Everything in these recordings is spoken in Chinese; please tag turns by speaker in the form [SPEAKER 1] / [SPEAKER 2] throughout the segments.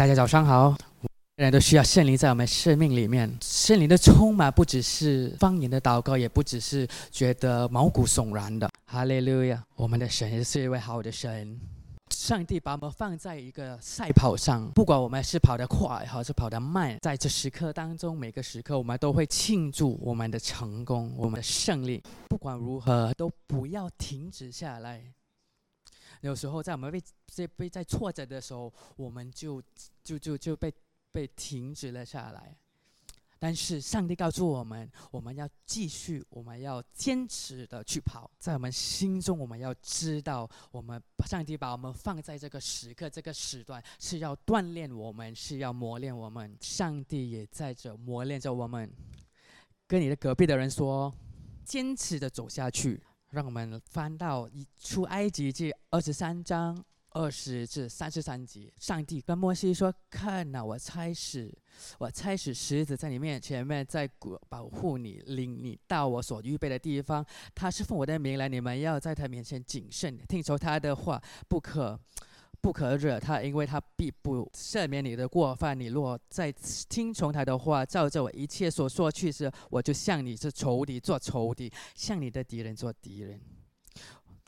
[SPEAKER 1] 大家早上好。人都需要圣灵在我们生命里面，圣灵的充满不只是方言的祷告，也不只是觉得毛骨悚然的。哈利路亚！我们的神是一位好的神，上帝把我们放在一个赛跑上，不管我们是跑得快还是跑得慢，在这时刻当中，每个时刻我们都会庆祝我们的成功，我们的胜利。不管如何，都不要停止下来。有时候在我们被被被在挫折的时候，我们就就就就被被停止了下来。但是上帝告诉我们，我们要继续，我们要坚持的去跑。在我们心中，我们要知道，我们上帝把我们放在这个时刻、这个时段，是要锻炼我们，是要磨练我们。上帝也在这磨练着我们。跟你的隔壁的人说，坚持的走下去。让我们翻到《出埃及记》二十三章二十至三十三节。上帝跟摩西说：“看呐，我差使，我差使狮子在你面前面，在保护你，领你到我所预备的地方。他是奉我的名来，你们要在他面前谨慎，听从他的话，不可。”不可惹他，因为他必不赦免你的过犯。你若再听从他的话，照着我一切所说去时，我就向你是仇敌做仇敌，向你的敌人做敌人。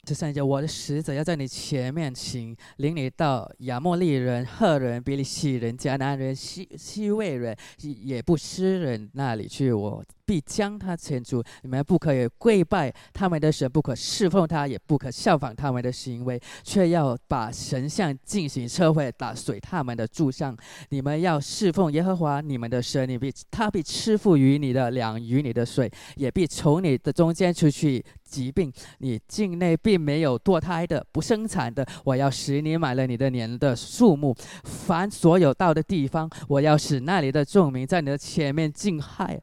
[SPEAKER 1] 这三节，我的使者要在你前面行，领你到亚莫利人、赫人、比利西人、迦南人、西西魏人、也不施人那里去。我。必将他牵出，你们不可以跪拜他们的神，不可侍奉他，也不可效仿他们的行为，却要把神像进行撤毁，打碎他们的柱像。你们要侍奉耶和华你们的神，你必他必赐福于你的粮与你的水，也必从你的中间出去疾病。你境内并没有堕胎的、不生产的，我要使你买了你的年的数目。凡所有到的地方，我要使那里的众民在你的前面惊骇。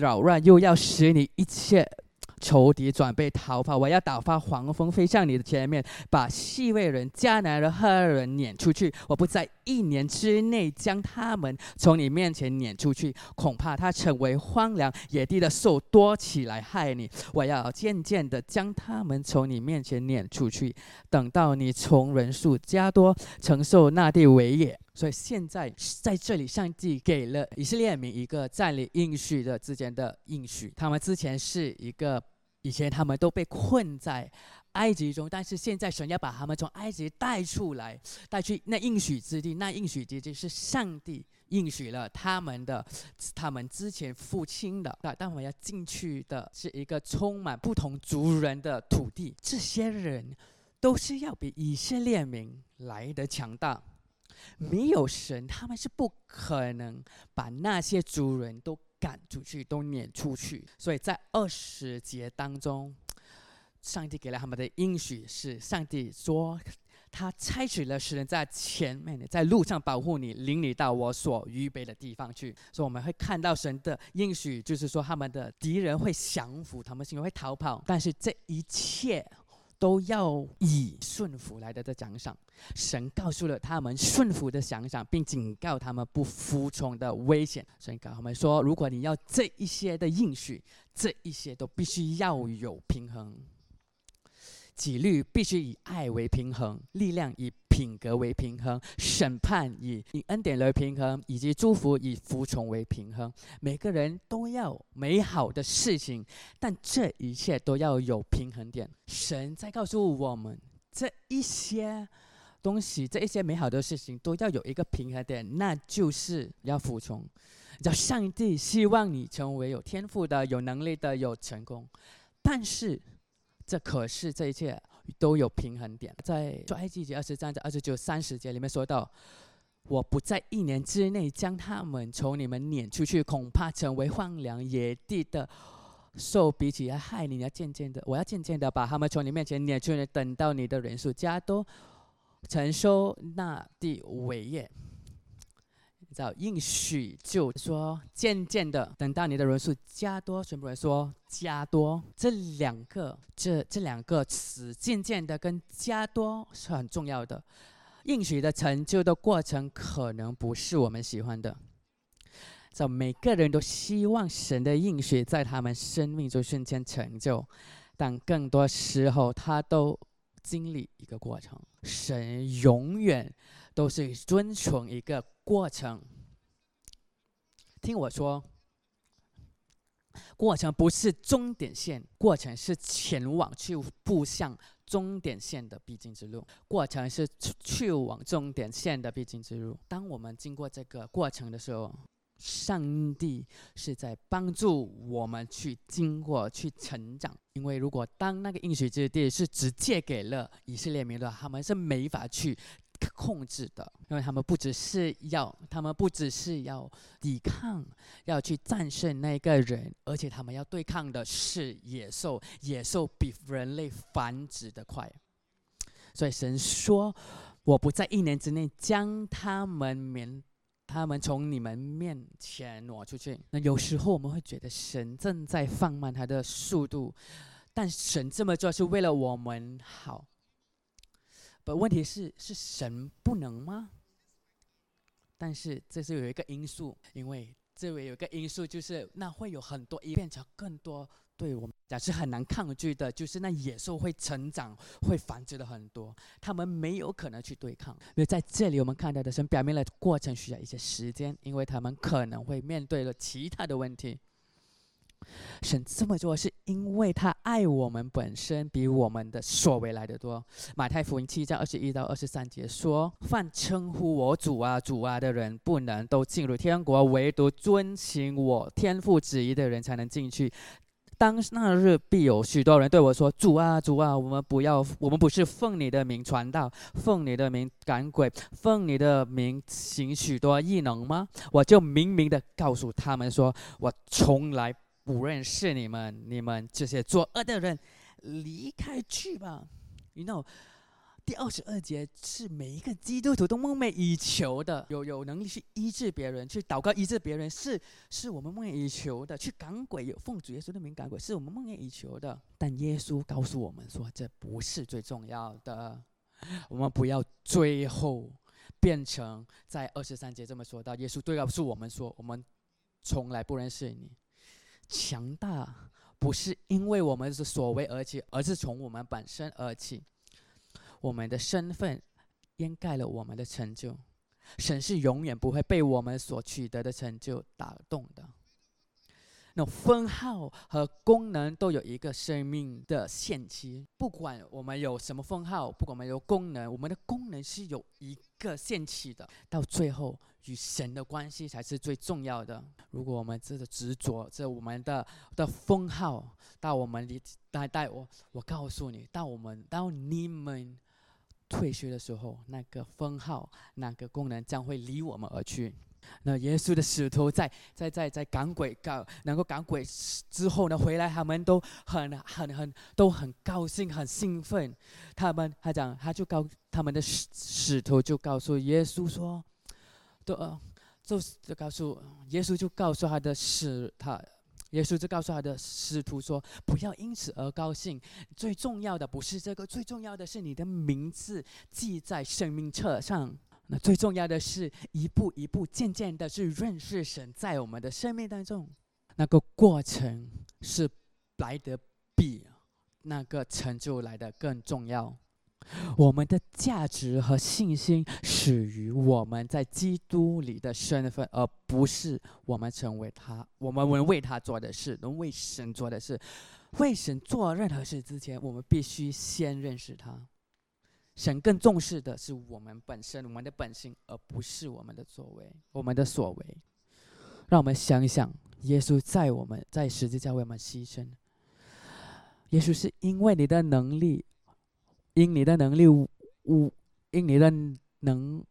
[SPEAKER 1] 扰乱，又要使你一切仇敌准备逃跑。我要打发黄蜂飞向你的前面，把细微人、迦南人、赫人撵出去。我不在一年之内将他们从你面前撵出去，恐怕他成为荒凉野地的兽多起来害你。我要渐渐的将他们从你面前撵出去，等到你从人数加多，承受那地为业。所以现在在这里，上帝给了以色列民一个占领应许的之间的应许。他们之前是一个，以前他们都被困在埃及中，但是现在神要把他们从埃及带出来，带去那应许之地。那应许之地是上帝应许了他们的，他们之前父亲的。但我要进去的是一个充满不同族人的土地。这些人都是要比以色列民来的强大。没有神，他们是不可能把那些族人都赶出去，都撵出去。所以在二十节当中，上帝给了他们的应许是：上帝说，他采取了使人在前面，在路上保护你，领你到我所预备的地方去。所以我们会看到神的应许，就是说他们的敌人会降服，他们心里会逃跑。但是这一切。都要以顺服来的的奖赏。神告诉了他们顺服的奖赏，并警告他们不服从的危险。神告诉我们说：如果你要这一些的应许，这一些都必须要有平衡。纪律必须以爱为平衡，力量以品格为平衡，审判以以恩典为平衡，以及祝福以服从为平衡。每个人都要美好的事情，但这一切都要有平衡点。神在告诉我们，这一些东西，这一些美好的事情都要有一个平衡点，那就是要服从。叫上帝希望你成为有天赋的、有能力的、有成功，但是。这可是这一切都有平衡点，在《埃及记》二十章、二十九、三十节里面说到：“我不在一年之内将他们从你们撵出去，恐怕成为荒凉野地的兽，比起来害你。要渐渐的，我要渐渐的把他们从你面前撵出去，等到你的人数加多，承受那地伟业。”叫应许，就说渐渐的，等到你的人数加多，全部人说加多，这两个这这两个词，渐渐的跟加多是很重要的。应许的成就的过程，可能不是我们喜欢的。在每个人都希望神的应许在他们生命中瞬间成就，但更多时候他都经历一个过程。神永远。都是遵从一个过程。听我说，过程不是终点线，过程是前往去步向终点线的必经之路。过程是去往终点线的必经之路。当我们经过这个过程的时候，上帝是在帮助我们去经过、去成长。因为如果当那个应许之地是直接给了以色列民的，他们是没法去控制的。因为他们不只是要，他们不只是要抵抗，要去战胜那个人，而且他们要对抗的是野兽。野兽比人类繁殖的快，所以神说：“我不在一年之内将他们免。”他们从你们面前挪出去。那有时候我们会觉得神正在放慢他的速度，但神这么做是为了我们好。不，问题是是神不能吗？但是这是有一个因素，因为这位有一个因素就是那会有很多一变成更多。对我们讲是很难抗拒的，就是那野兽会成长，会繁殖的很多，他们没有可能去对抗。因为在这里我们看到的是表明了过程需要一些时间，因为他们可能会面对了其他的问题。神这么做是因为他爱我们本身比我们的所为来的多。马太福音七章二十一到二十三节说：“凡称呼我主啊主啊的人，不能都进入天国，唯独遵行我天父旨意的人才能进去。”当那日必有许多人对我说：“主啊，主啊，我们不要，我们不是奉你的名传道，奉你的名赶鬼，奉你的名行许多异能吗？”我就明明的告诉他们说：“我从来不认识你们，你们这些作恶的人，离开去吧。” You know。第二十二节是每一个基督徒都梦寐以求的，有有能力去医治别人，去祷告医治别人，是是我们梦寐以求的。去赶鬼，有奉主耶稣的名赶鬼，是我们梦寐以求的。但耶稣告诉我们说，这不是最重要的。我们不要最后变成在二十三节这么说到，耶稣对告诉我们说，我们从来不认识你。强大不是因为我们是所为而起，而是从我们本身而起。我们的身份掩盖了我们的成就，神是永远不会被我们所取得的成就打动的。那种分号和功能都有一个生命的限期，不管我们有什么分号，不管我们有功能，我们的功能是有一个限期的。到最后，与神的关系才是最重要的。如果我们这个执着，这我们的的封号，到我们离带带我，我告诉你，到我们到你们。退休的时候，那个封号、那个功能将会离我们而去。那耶稣的使徒在在在在赶鬼赶能够赶鬼之后呢，回来他们都很很很都很高兴、很兴奋。他们他讲，他就告他们的使使徒就告诉耶稣说：“都就就告诉耶稣就告诉他的使他。”耶稣就告诉他的使徒说：“不要因此而高兴，最重要的不是这个，最重要的是你的名字记在生命册上。那最重要的是一步一步、渐渐的去认识神，在我们的生命当中，那个过程是来得比那个成就来的更重要。”我们的价值和信心始于我们在基督里的身份，而不是我们成为他。我们能为他做的事，能为神做的事，为神做任何事之前，我们必须先认识他。神更重视的是我们本身，我们的本性，而不是我们的作为，我们的所为。让我们想一想，耶稣在我们在十字架为我们牺牲。耶稣是因为你的能力。因你的能力，无因你的能，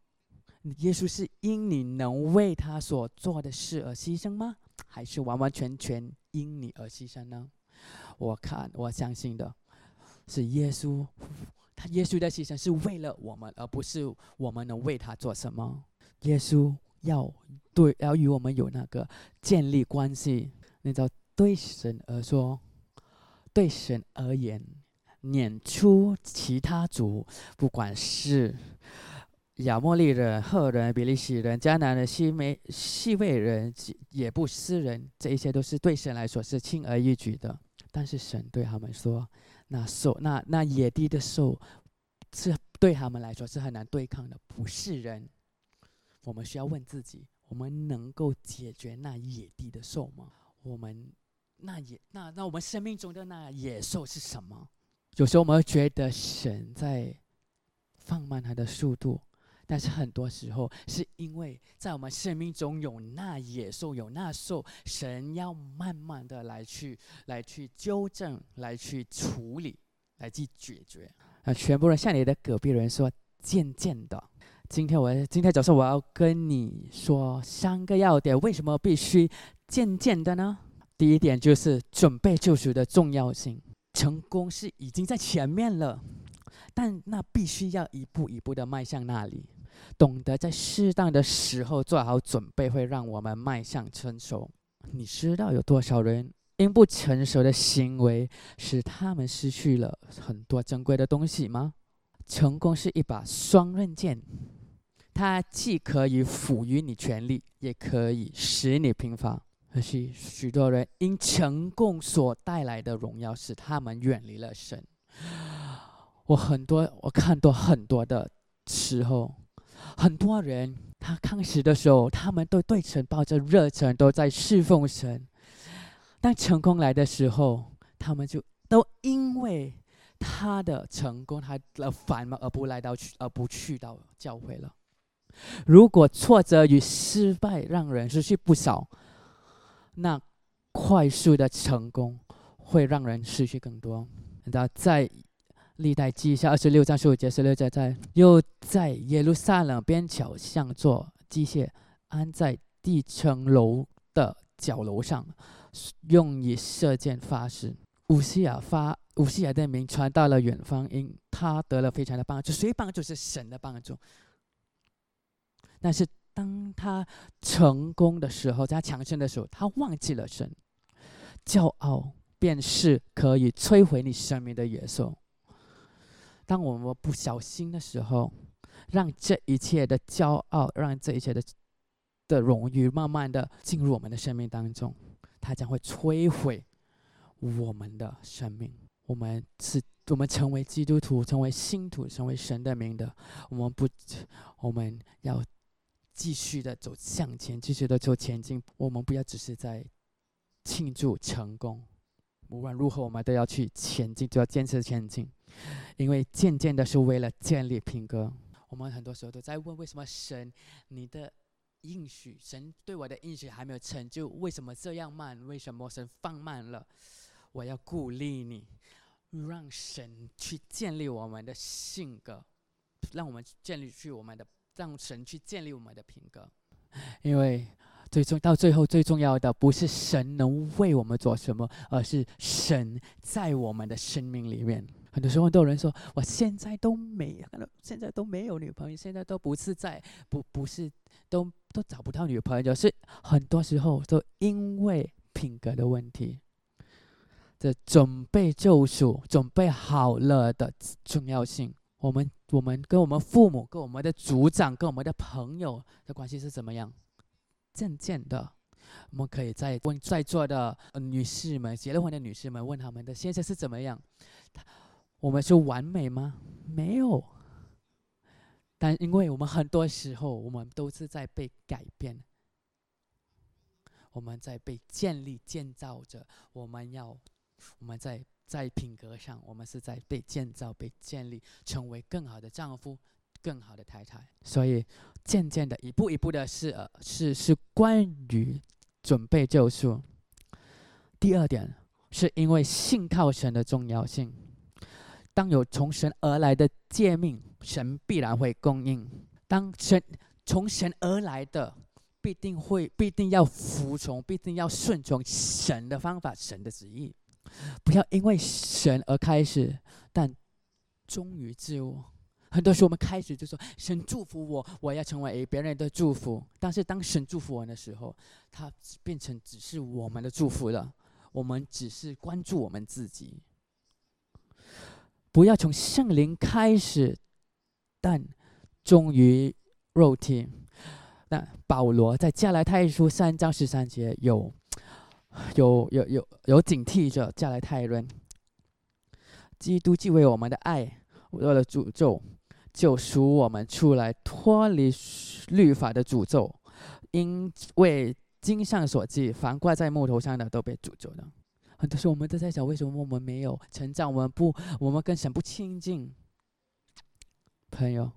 [SPEAKER 1] 耶稣是因你能为他所做的事而牺牲吗？还是完完全全因你而牺牲呢？我看，我相信的是耶稣，耶稣的牺牲是为了我们，而不是我们能为他做什么。耶稣要对要与我们有那个建立关系，那叫对神而说，对神而言。撵出其他族，不管是亚莫利人、赫人、比利洗人、迦南人、西美、西魏人、也不斯人，这一些都是对神来说是轻而易举的。但是神对他们说：“那兽，那那野地的兽，是对他们来说是很难对抗的，不是人。我们需要问自己：我们能够解决那野地的兽吗？我们那野那那我们生命中的那野兽是什么？有时候我们会觉得神在放慢他的速度，但是很多时候是因为在我们生命中有那野兽，有那兽，神要慢慢的来去来去纠正，来去处理，来去解决。啊，全部人向你的隔壁人说，渐渐的。今天我今天早上我要跟你说三个要点，为什么必须渐渐的呢？第一点就是准备救赎的重要性。成功是已经在前面了，但那必须要一步一步的迈向那里。懂得在适当的时候做好准备，会让我们迈向成熟。你知道有多少人因不成熟的行为，使他们失去了很多珍贵的东西吗？成功是一把双刃剑，它既可以赋予你权力，也可以使你平凡。可惜，许多人因成功所带来的荣耀，使他们远离了神。我很多，我看到很多的时候，很多人他开始的时候，他们都对神抱着热忱，都在侍奉神。但成功来的时候，他们就都因为他的成功，他的繁忙而不来到去，而不去到教会了。如果挫折与失败让人失去不少。那快速的成功会让人失去更多。那在历代记下二十六章十五节十六节，在又在耶路撒冷边桥上做机械，安在地层楼的角楼上，用以射箭发誓。乌西亚发乌西亚的名传到了远方，因他得了非常的帮助。谁帮助是神的帮助？但是。当他成功的时候，在他强盛的时候，他忘记了神。骄傲便是可以摧毁你生命的野兽。当我们不小心的时候，让这一切的骄傲，让这一切的的荣誉，慢慢的进入我们的生命当中，它将会摧毁我们的生命。我们是，我们成为基督徒，成为信徒，成为神的名的。我们不，我们要。继续的走向前，继续的走前进。我们不要只是在庆祝成功，无论如何，我们都要去前进，就要坚持前进。因为渐渐的是为了建立品格。我们很多时候都在问：为什么神，你的应许，神对我的应许还没有成就？为什么这样慢？为什么神放慢了？我要鼓励你，让神去建立我们的性格，让我们建立去我们的。让神去建立我们的品格，因为最终到最后最重要的不是神能为我们做什么，而是神在我们的生命里面。很多时候，都有人说：“我现在都没，现在都没有女朋友，现在都不是在，不不是，都都找不到女朋友。”是很多时候都因为品格的问题。这准备救赎、准备好了的重要性。我们我们跟我们父母、跟我们的组长、跟我们的朋友的关系是怎么样？渐渐的，我们可以在问在座的女士们、结了婚的女士们，问他们的先生是怎么样？我们是完美吗？没有。但因为我们很多时候，我们都是在被改变，我们在被建立、建造着。我们要，我们在。在品格上，我们是在被建造、被建立，成为更好的丈夫、更好的太太。所以，渐渐的，一步一步的，是呃，是是关于准备救赎。第二点，是因为信靠神的重要性。当有从神而来的诫命，神必然会供应。当神从神而来的，必定会必定要服从，必定要顺从神的方法、神的旨意。不要因为神而开始，但忠于自我。很多时候我们开始就说神祝福我，我要成为别人的祝福。但是当神祝福我们的时候，它变成只是我们的祝福了。我们只是关注我们自己。不要从圣灵开始，但忠于肉体。那保罗在加拉太书三章十三节有。有有有有警惕着加来太人，基督既为我们的爱，为了诅咒，救赎我们出来，脱离律法的诅咒，因为经上所记，凡挂在木头上的都被诅咒了。很多时候我们都在想，为什么我们没有成长？我们不，我们跟神不亲近。朋友，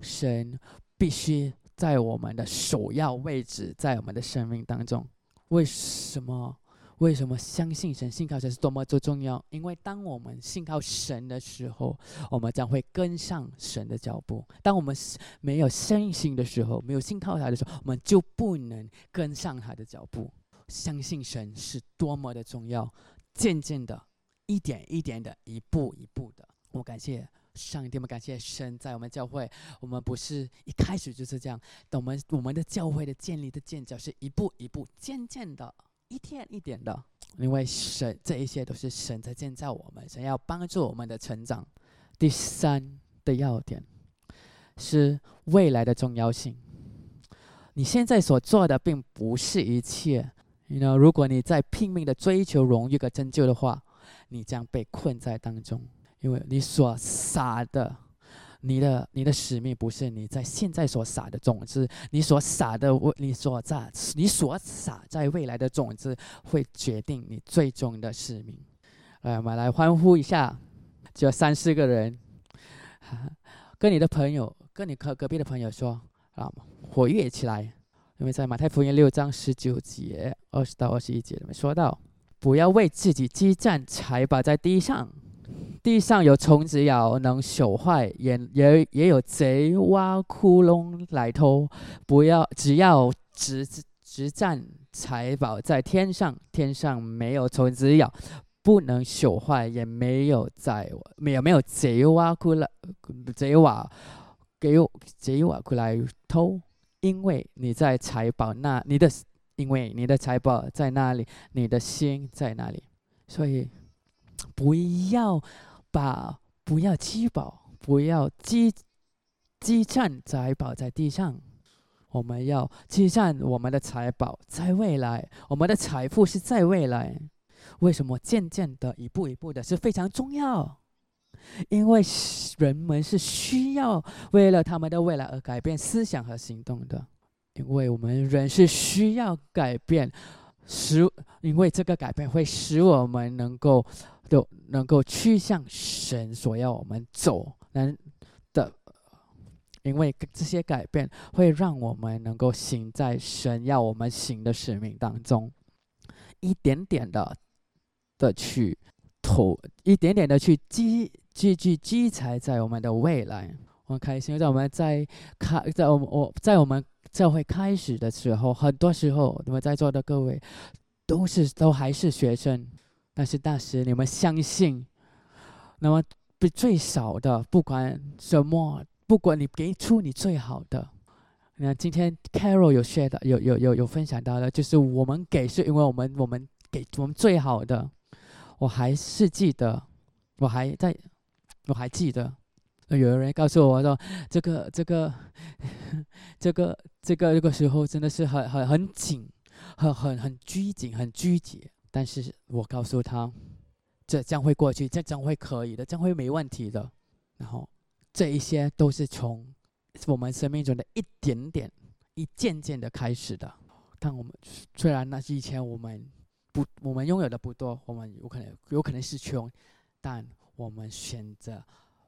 [SPEAKER 1] 神必须在我们的首要位置，在我们的生命当中。为什么？为什么相信神、信靠神是多么的重要？因为当我们信靠神的时候，我们将会跟上神的脚步；当我们没有信心的时候，没有信靠他的时候，我们就不能跟上他的脚步。相信神是多么的重要，渐渐的，一点一点的，一步一步的。我感谢上帝，我们感谢神，在我们教会，我们不是一开始就是这样。等我们我们的教会的建立的建造是一步一步、渐渐的。一天一点的，因为神这一切都是神在建造我们，神要帮助我们的成长。第三的要点是未来的重要性。你现在所做的并不是一切，你 know，如果你在拼命的追求荣誉和拯救的话，你将被困在当中，因为你所撒的。你的你的使命不是你在现在所撒的种子，你所撒的未，你所在你所撒在未来的种子，会决定你最终的使命。来，我们来欢呼一下，只有三四个人，跟你的朋友，跟你隔隔壁的朋友说啊，活跃起来，因为在马太福音六章十九节二十到二十一节里面说到，不要为自己积攒财宝在地上。地上有虫子咬，能朽坏；也也也有贼挖窟窿来偷。不要，只要直直站财宝在天上，天上没有虫子咬，不能朽坏，也没有在没有没有贼挖窟来贼挖给贼挖窟来偷。因为你在财宝那，你的因为你的财宝在那里，你的心在那里，所以不要。把不要积宝，不要积积攒财宝在地上。我们要积攒我们的财宝在未来，我们的财富是在未来。为什么渐渐的、一步一步的是非常重要？因为人们是需要为了他们的未来而改变思想和行动的。因为我们人是需要改变，使因为这个改变会使我们能够。都能够趋向神所要我们走能的，因为这些改变会让我们能够行在神要我们行的使命当中，一点点的的去投，一点点的去积积聚积财在我们的未来。我很开心，在我们在开，在我们我在我们教会开始的时候，很多时候你们在座的各位都是都还是学生。但是当时你们相信，那么比最少的，不管什么，不管你给出你最好的，那今天 Carol 有 share 的，有有有有分享到的，就是我们给是因为我们我们给我们最好的，我还是记得，我还在，我还记得，有人告诉我说，这个这个 这个这个这个时候真的是很很很紧，很很很拘谨，很拘谨。但是我告诉他，这将会过去，这将会可以的，将会没问题的。然后，这一些都是从我们生命中的一点点、一件件的开始的。但我们虽然那是以前我们不，我们拥有的不多，我们有可能有可能是穷，但我们选择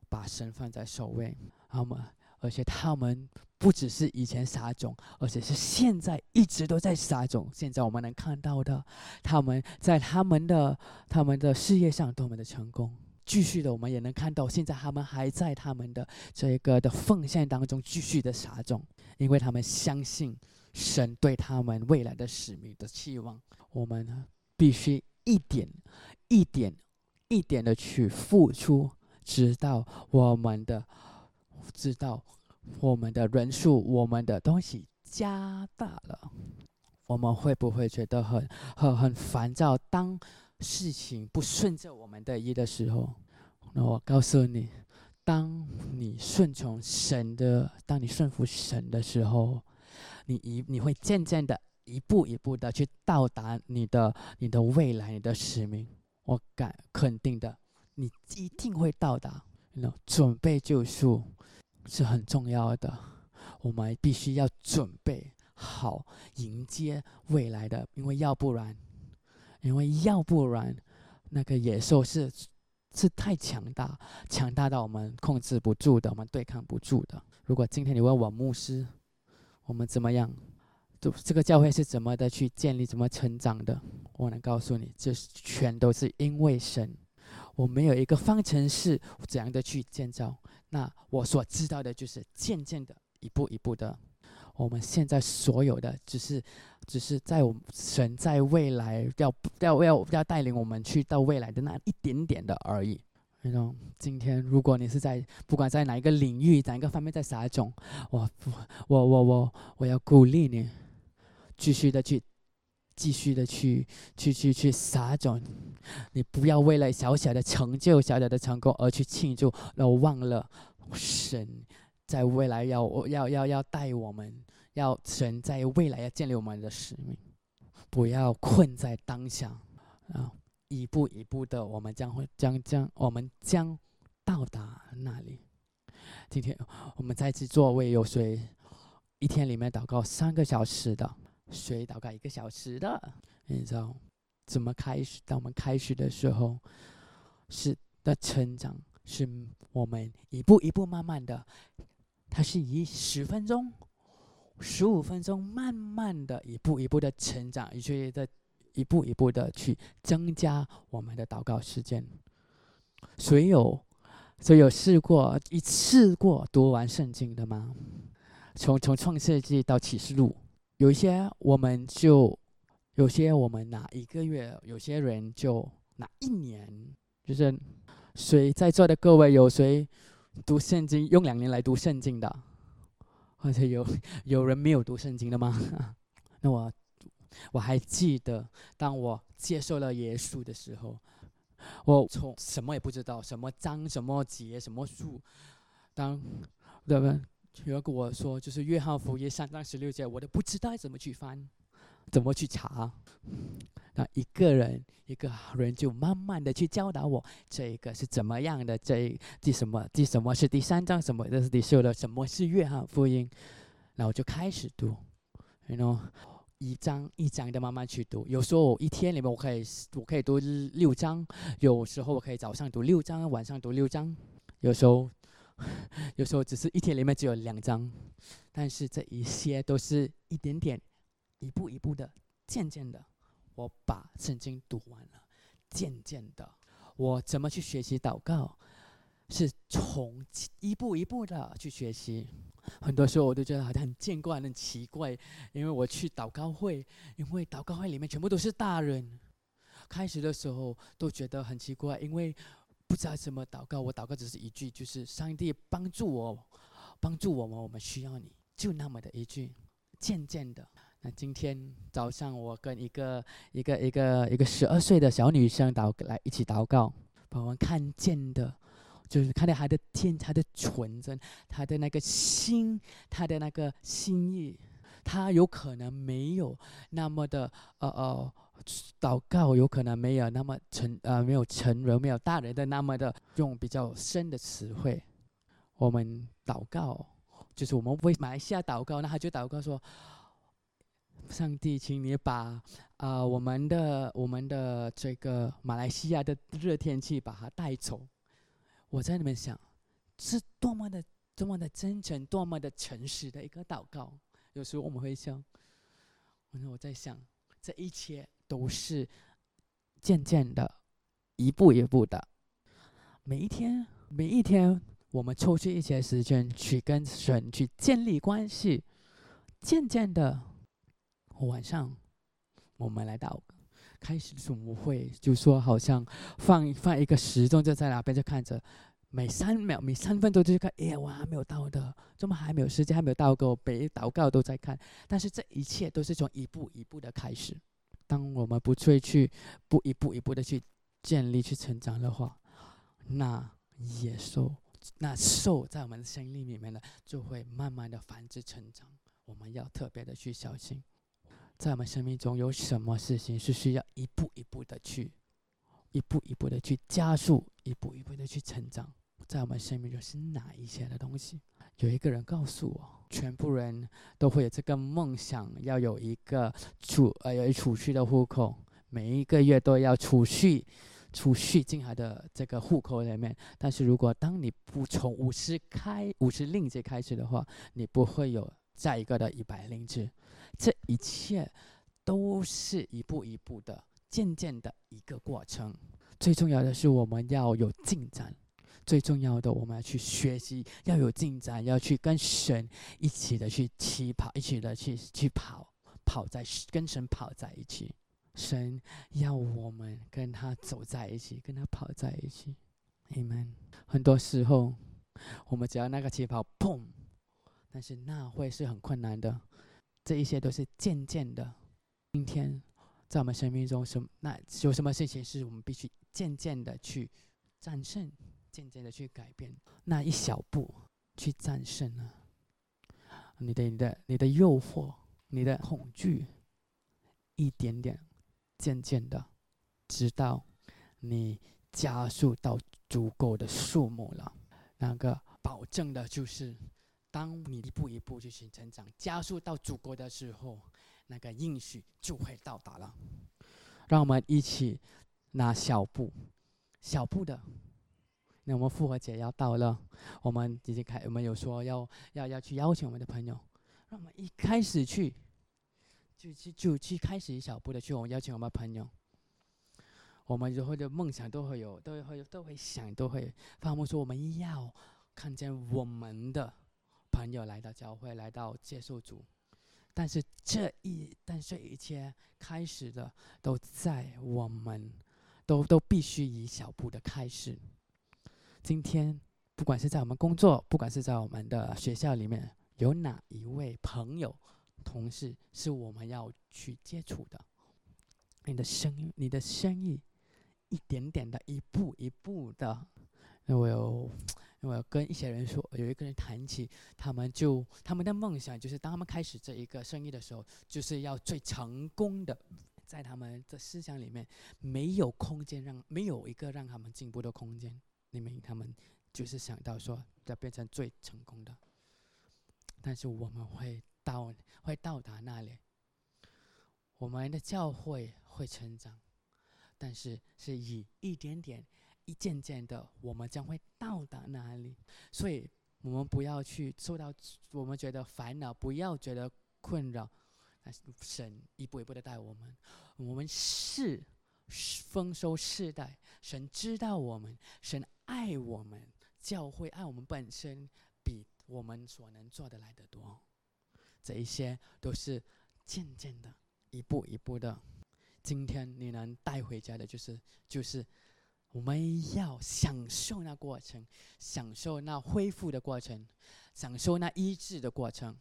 [SPEAKER 1] 把神放在首位，好吗？而且他们不只是以前撒种，而且是现在一直都在撒种。现在我们能看到的，他们在他们的他们的事业上多么的成功。继续的，我们也能看到，现在他们还在他们的这个的奉献当中继续的撒种，因为他们相信神对他们未来的使命的期望。我们呢，必须一点一点一点的去付出，直到我们的。直到我们的人数，我们的东西加大了，我们会不会觉得很很很烦躁？当事情不顺着我们的意的时候，那我告诉你，当你顺从神的，当你顺服神的时候，你一你会渐渐的一步一步的去到达你的你的未来，你的使命。我敢肯定的，你一定会到达。那准备就绪。是很重要的。我们必须要准备好迎接未来的，因为要不然，因为要不然，那个野兽是是太强大，强大到我们控制不住的，我们对抗不住的。如果今天你问我牧师，我们怎么样？这这个教会是怎么的去建立、怎么成长的？我能告诉你，这全都是因为神。我没有一个方程式怎样的去建造。那我所知道的就是渐渐的、一步一步的。我们现在所有的，只是只是在我们神在未来要要要要带领我们去到未来的那一点点的而已。那种今天，如果你是在不管在哪一个领域、哪一个方面在撒种，我我我我我要鼓励你。继续的去，继续的去，去去去撒种。你不要为了小小的成就、小小的成功而去庆祝，然后忘了神在未来要要要要带我们，要神在未来要建立我们的使命。不要困在当下啊！一步一步的，我们将会将将我们将到达那里。今天我们在此座位有谁一天里面祷告三个小时的？谁祷告一个小时的？你知道怎么开始？当我们开始的时候，是的成长，是我们一步一步慢慢的，它是以十分钟、十五分钟，慢慢的一步一步的成长，以及的一步一步的去增加我们的祷告时间。谁有谁有试过一次过读完圣经的吗？从从创世纪到启示录。有一些我们就，有些我们拿一个月，有些人就拿一年。就是谁在座的各位有谁读圣经用两年来读圣经的，或者有有人没有读圣经的吗？那我我还记得，当我接受了耶稣的时候，我从什么也不知道，什么章、什么节、什么数，当对不对人跟我说，就是《约翰福音》三章十六节，我都不知道怎么去翻，怎么去查。那一个人，一个人就慢慢的去教导我，这一个是怎么样的？这第什么？第什么是第三章？什么这是第六的？什么是《约翰福音》？然后就开始读，然后一章一章的慢慢去读。有时候一天里面我可以我可以读六章，有时候我可以早上读六章，晚上读六章，有时候。有时候只是一天里面只有两张，但是这一些都是一点点、一步一步的、渐渐的，我把圣经读完了。渐渐的，我怎么去学习祷告，是从一步一步的去学习。很多时候我都觉得好像很见怪、很奇怪，因为我去祷告会，因为祷告会里面全部都是大人，开始的时候都觉得很奇怪，因为。不知道怎么祷告，我祷告只是一句，就是上帝帮助我，帮助我们，我们需要你，就那么的一句。渐渐的，那今天早上我跟一个一个一个一个十二岁的小女生祷来一起祷告，把我们看见的，就是看到她的天，她的纯真，她的那个心，她的那个心意，她有可能没有那么的呃呃。祷告有可能没有那么成呃，没有成人，没有大人的那么的用比较深的词汇。我们祷告，就是我们为马来西亚祷告，那他就祷告说：“上帝，请你把啊我们的我们的这个马来西亚的热天气把它带走。”我在里面想，是多么的多么的真诚，多么的诚实的一个祷告。有时候我们会想，我在想这一切。都是渐渐的，一步一步的。每一天，每一天，我们抽出一些时间去跟神去建立关系。渐渐的，晚上我们来到开始的我会就说好像放放一个时钟，就在那边就看着，每三秒、每三分钟就看，哎呀，我还没有到的，怎么还没有时间，还没有到够，每祷告都在看。但是这一切都是从一步一步的开始。当我们不去去不一步一步的去建立、去成长的话，那野兽、那兽在我们的生命里面呢，就会慢慢的繁殖成长。我们要特别的去小心，在我们生命中有什么事情是需要一步一步的去、一步一步的去加速、一步一步的去成长，在我们生命中是哪一些的东西？有一个人告诉我，全部人都会有这个梦想，要有一个储呃有储蓄的户口，每一个月都要储蓄，储蓄进他的这个户口里面。但是如果当你不从五十开五十令吉开始的话，你不会有下一个的一百令吉。这一切都是一步一步的、渐渐的一个过程。最重要的是，我们要有进展。最重要的，我们要去学习，要有进展，要去跟神一起的去起跑，一起的去去跑，跑在跟神跑在一起。神要我们跟他走在一起，跟他跑在一起。你们很多时候，我们只要那个起跑，砰！但是那会是很困难的。这一些都是渐渐的。今天在我们生命中，什么那有什么事情是我们必须渐渐的去战胜？渐渐的去改变那一小步，去战胜了？你的、你的、你的诱惑，你的恐惧，一点点，渐渐的，直到你加速到足够的数目了。那个保证的就是，当你一步一步去形成长，加速到足够的时候，那个应许就会到达了。让我们一起拿小步，小步的。那我们复活节要到了，我们已经开，我们有说要要要去邀请我们的朋友，让我们一开始去，就去就去开始一小步的去，我们邀请我们朋友，我们以后的梦想都会有，都会都会想，都会发梦说我们要看见我们的朋友来到教会，来到接受主，但是这一但是一切开始的都在我们，都都必须以小步的开始。今天，不管是在我们工作，不管是在我们的学校里面，有哪一位朋友、同事是我们要去接触的？你的生意，你的生意，一点点的，一步一步的。因为我有，因为我跟一些人说，有一个人谈起，他们就他们的梦想就是，当他们开始这一个生意的时候，就是要最成功的，在他们的思想里面，没有空间让，没有一个让他们进步的空间。你们他们就是想到说要变成最成功的，但是我们会到会到达那里，我们的教会会成长，但是是以一点点、一件件的，我们将会到达那里。所以，我们不要去受到我们觉得烦恼，不要觉得困扰，神一步一步的带我们，我们是。丰收世代，神知道我们，神爱我们，教会爱我们本身，比我们所能做的来得多。这一些都是渐渐的，一步一步的。今天你能带回家的，就是就是我们要享受那过程，享受那恢复的过程，享受那医治的过程。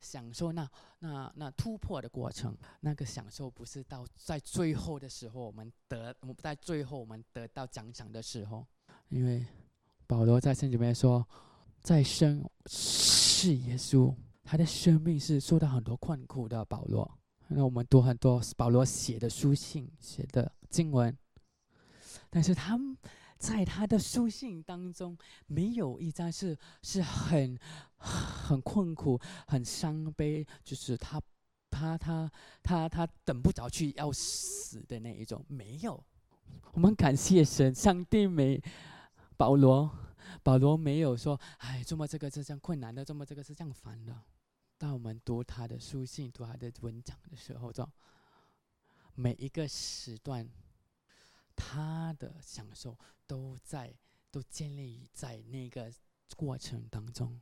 [SPEAKER 1] 享受那那那突破的过程，那个享受不是到在最后的时候，我们得我们在最后我们得到奖赏的时候，因为保罗在圣经里面说，在生是耶稣，他的生命是受到很多困苦的。保罗，那我们读很多保罗写的书信、写的经文，但是他们在他的书信当中，没有一张是是很很困苦、很伤悲，就是他他他他他等不着去要死的那一种。没有，我们感谢神，上帝没保罗，保罗没有说，哎，这么这个是这样困难的，这么这个是这样烦的。当我们读他的书信、读他的文章的时候，就每一个时段。他的享受都在，都建立在那个过程当中。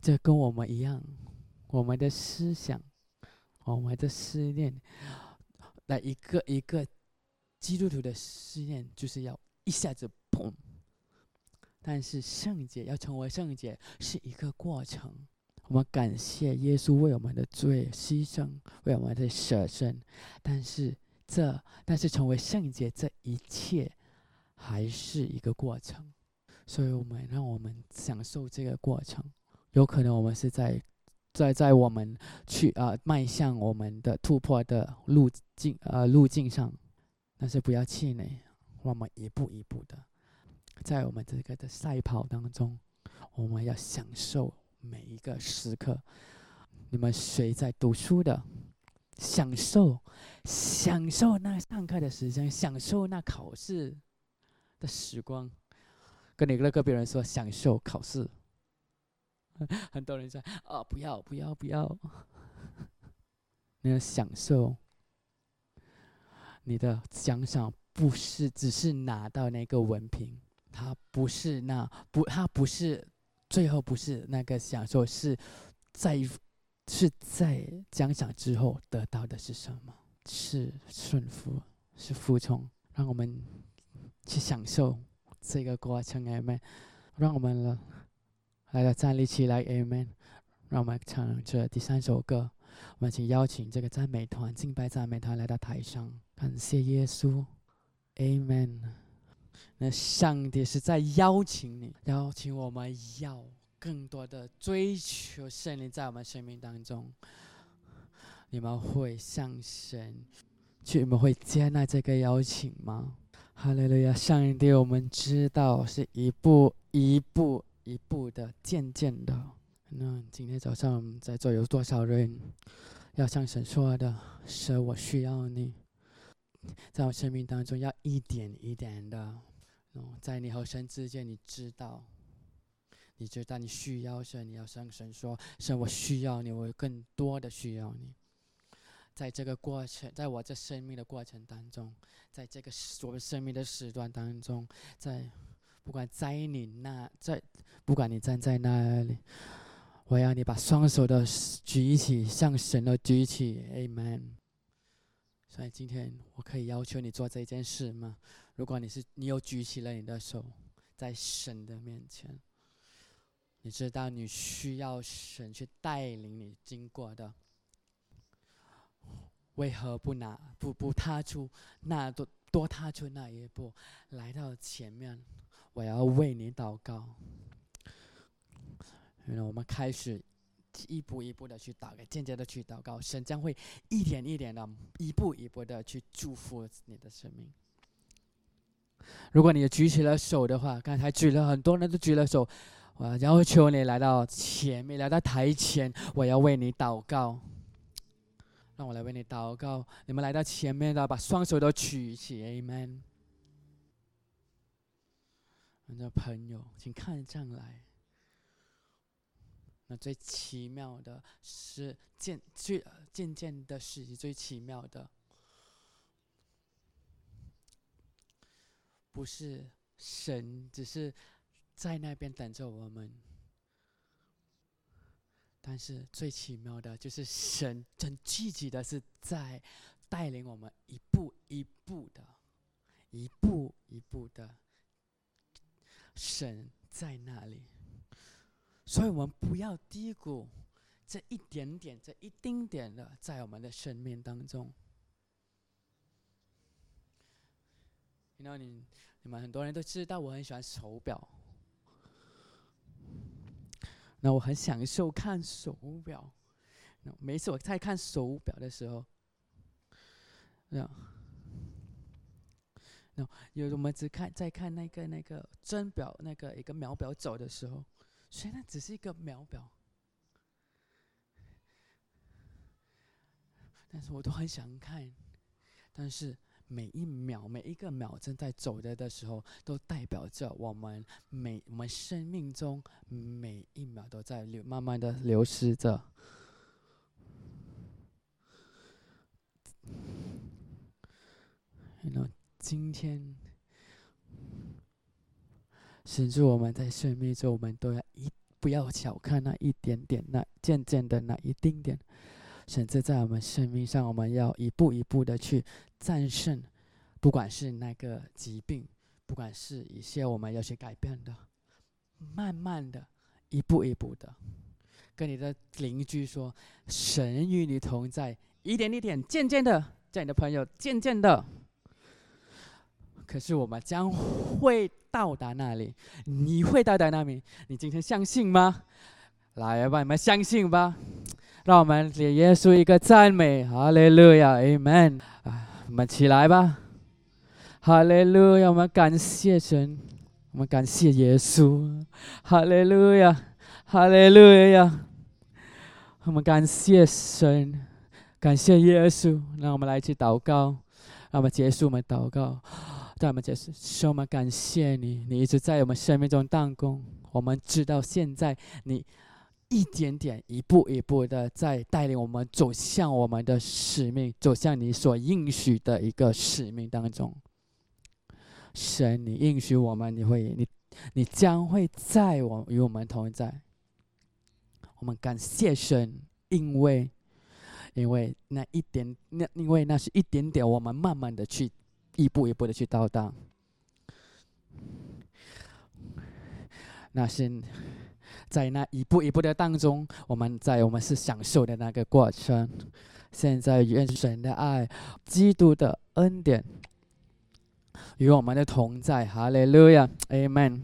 [SPEAKER 1] 这跟我们一样，我们的思想，我们的思念，来一个一个基督徒的思念，就是要一下子砰。但是圣洁要成为圣洁是一个过程。我们感谢耶稣为我们的罪牺牲，为我们的舍身，但是。这，但是成为圣洁，这一切还是一个过程，所以我们让我们享受这个过程。有可能我们是在，在在我们去啊迈向我们的突破的路径呃路径上，但是不要气馁，我们一步一步的，在我们这个的赛跑当中，我们要享受每一个时刻。你们谁在读书的？享受，享受那上课的时间，享受那考试的时光。跟你那个别人说，享受考试。很多人说啊，不要，不要，不要。你要享受，你的奖赏不是只是拿到那个文凭，它不是那不，它不是最后不是那个享受，是在。是在奖赏之后得到的是什么？是顺服，是服从。让我们去享受这个过程，Amen。让我们了，来到站立起来，Amen。让我们唱这第三首歌。我们请邀请这个赞美团、敬拜赞美团来到台上，感谢耶稣，Amen。那上帝是在邀请你，邀请我们要。更多的追求圣灵在我们生命当中，你们会向神，去你们会接纳这个邀请吗？哈利路亚！上帝，我们知道是一步一步一步的，渐渐的。那今天早上在座有多少人要向神说的？是，我需要你，在我生命当中要一点一点的，在你和神之间，你知道。你知道你需要神，你要向神说：“神，我需要你，我更多的需要你。”在这个过程，在我这生命的过程当中，在这个我们生命的时段当中，在不管在你那，在不管你站在哪里，我要你把双手都举起，向神的举起，Amen。所以今天我可以要求你做这件事吗？如果你是你又举起了你的手，在神的面前。你知道你需要神去带领你经过的，为何不拿不不踏出那多多踏出那一步，来到前面？我要为你祷告。原来我们开始一步一步的去祷告，渐渐的去祷告，神将会一点一点的、一步一步的去祝福你的生命。如果你举起了手的话，刚才举了很多人都举了手。我要求你来到前面，来到台前，我要为你祷告。让我来为你祷告。你们来到前面的，把双手都举起，Amen。我的朋友，请看上来。那最奇妙的是渐最渐渐的是最奇妙的，不是神，只是。在那边等着我们，但是最奇妙的就是神很积极的是在带领我们一步一步的，一步一步的，神在那里，所以我们不要低估这一点点、这一丁点的在我们的生命当中。你知道，你你们很多人都知道，我很喜欢手表。那我很享受看手表，那每次我在看手表的时候，那那有我们只看在看那个那个针表那个一个秒表走的时候，虽然只是一个秒表，但是我都很想看，但是。每一秒，每一个秒正在走着的时候，都代表着我们每我们生命中每一秒都在流，慢慢的流失着。那今天，甚至我们在生命中，我们都要一不要小看那一点点，那渐渐的那一丁点。甚至在我们生命上，我们要一步一步的去战胜，不管是那个疾病，不管是一些我们要去改变的，慢慢的，一步一步的，跟你的邻居说，神与你同在，一点一点，渐渐的，叫你的朋友渐渐的，可是我们将会到达那里，你会到达那里，你今天相信吗？来吧，你们相信吧。让我们给耶稣一个赞美，哈利路亚，Amen！啊，我们起来吧，哈利路亚！我们感谢神，我们感谢耶稣，哈利路亚，哈利路亚。我们感谢神，感谢耶稣。让我们来一起祷告，让我们结束我们祷告。让我们结束，说我们感谢你，你一直在我们生命中当工。我们知道现在你一点点、一步一步的在带领我们走向我们的使命，走向你所应许的一个使命当中。神，你应许我们，你会，你，你将会在我与我们同在。我们感谢神，因为，因为那一点，那因为那是一点点，我们慢慢的去，一步一步的去到达。那是在那一步一步的当中，我们在我们是享受的那个过程。现在愿神的爱、基督的恩典与我们的同在，哈利路亚，Amen。